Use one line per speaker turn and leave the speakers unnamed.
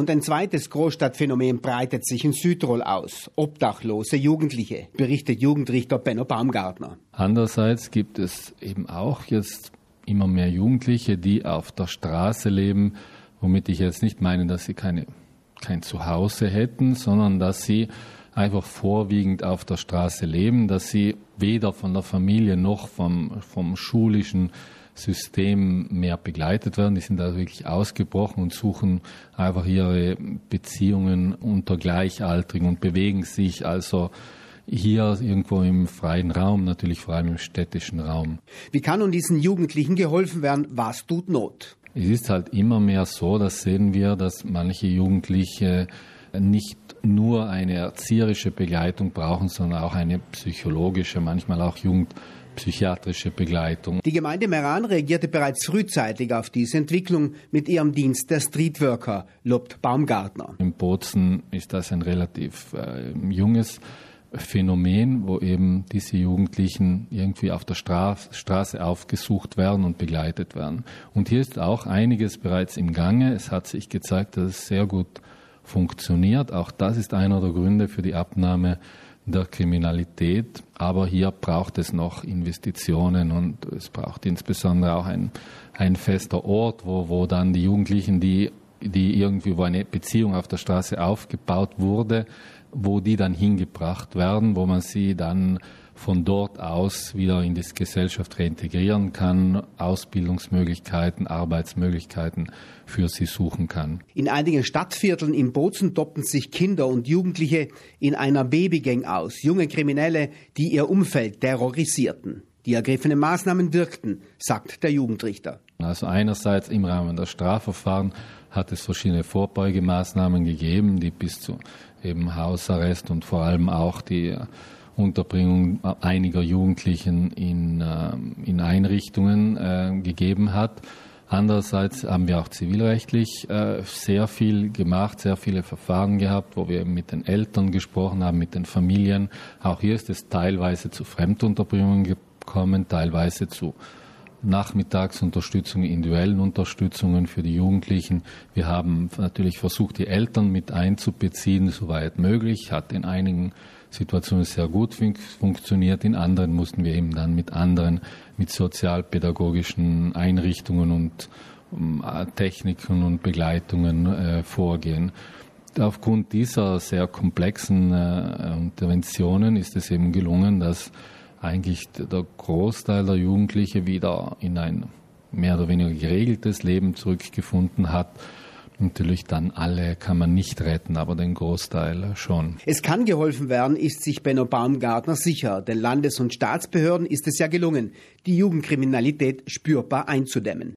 Und ein zweites Großstadtphänomen breitet sich in Südtirol aus. Obdachlose Jugendliche, berichtet Jugendrichter Benno Baumgartner.
Andererseits gibt es eben auch jetzt immer mehr Jugendliche, die auf der Straße leben, womit ich jetzt nicht meine, dass sie keine, kein Zuhause hätten, sondern dass sie einfach vorwiegend auf der Straße leben, dass sie weder von der Familie noch vom, vom schulischen System mehr begleitet werden. Die sind also wirklich ausgebrochen und suchen einfach ihre Beziehungen unter Gleichaltrigen und bewegen sich also hier irgendwo im freien Raum, natürlich vor allem im städtischen Raum.
Wie kann nun diesen Jugendlichen geholfen werden? Was tut Not?
Es ist halt immer mehr so, das sehen wir, dass manche Jugendliche nicht nur eine erzieherische Begleitung brauchen, sondern auch eine psychologische, manchmal auch jugendpsychiatrische Begleitung.
Die Gemeinde Meran reagierte bereits frühzeitig auf diese Entwicklung mit ihrem Dienst der Streetworker, lobt Baumgartner.
In Bozen ist das ein relativ äh, junges Phänomen, wo eben diese Jugendlichen irgendwie auf der Straße aufgesucht werden und begleitet werden. Und hier ist auch einiges bereits im Gange. Es hat sich gezeigt, dass es sehr gut funktioniert. Auch das ist einer der Gründe für die Abnahme der Kriminalität. Aber hier braucht es noch Investitionen und es braucht insbesondere auch ein, ein fester Ort, wo, wo dann die Jugendlichen, die, die irgendwie, wo eine Beziehung auf der Straße aufgebaut wurde, wo die dann hingebracht werden, wo man sie dann von dort aus wieder in die Gesellschaft reintegrieren kann, Ausbildungsmöglichkeiten, Arbeitsmöglichkeiten für sie suchen kann.
In einigen Stadtvierteln im Bozen doppeln sich Kinder und Jugendliche in einer Babygang aus, junge Kriminelle, die ihr Umfeld terrorisierten. Die ergriffenen Maßnahmen wirkten, sagt der Jugendrichter.
Also einerseits im Rahmen der Strafverfahren hat es verschiedene Vorbeugemaßnahmen gegeben, die bis zu eben Hausarrest und vor allem auch die Unterbringung einiger Jugendlichen in, äh, in Einrichtungen äh, gegeben hat. Andererseits haben wir auch zivilrechtlich äh, sehr viel gemacht, sehr viele Verfahren gehabt, wo wir mit den Eltern gesprochen haben, mit den Familien. Auch hier ist es teilweise zu Fremdunterbringungen gekommen, teilweise zu Nachmittagsunterstützung, individuellen Unterstützungen für die Jugendlichen. Wir haben natürlich versucht, die Eltern mit einzubeziehen, soweit möglich. Hat in einigen Situationen sehr gut fun funktioniert, in anderen mussten wir eben dann mit anderen, mit sozialpädagogischen Einrichtungen und um, Techniken und Begleitungen äh, vorgehen. Aufgrund dieser sehr komplexen äh, Interventionen ist es eben gelungen, dass eigentlich der Großteil der Jugendlichen wieder in ein mehr oder weniger geregeltes Leben zurückgefunden hat. Natürlich dann alle kann man nicht retten, aber den Großteil schon.
Es kann geholfen werden, ist sich Benno Baumgartner sicher. Den Landes- und Staatsbehörden ist es ja gelungen, die Jugendkriminalität spürbar einzudämmen.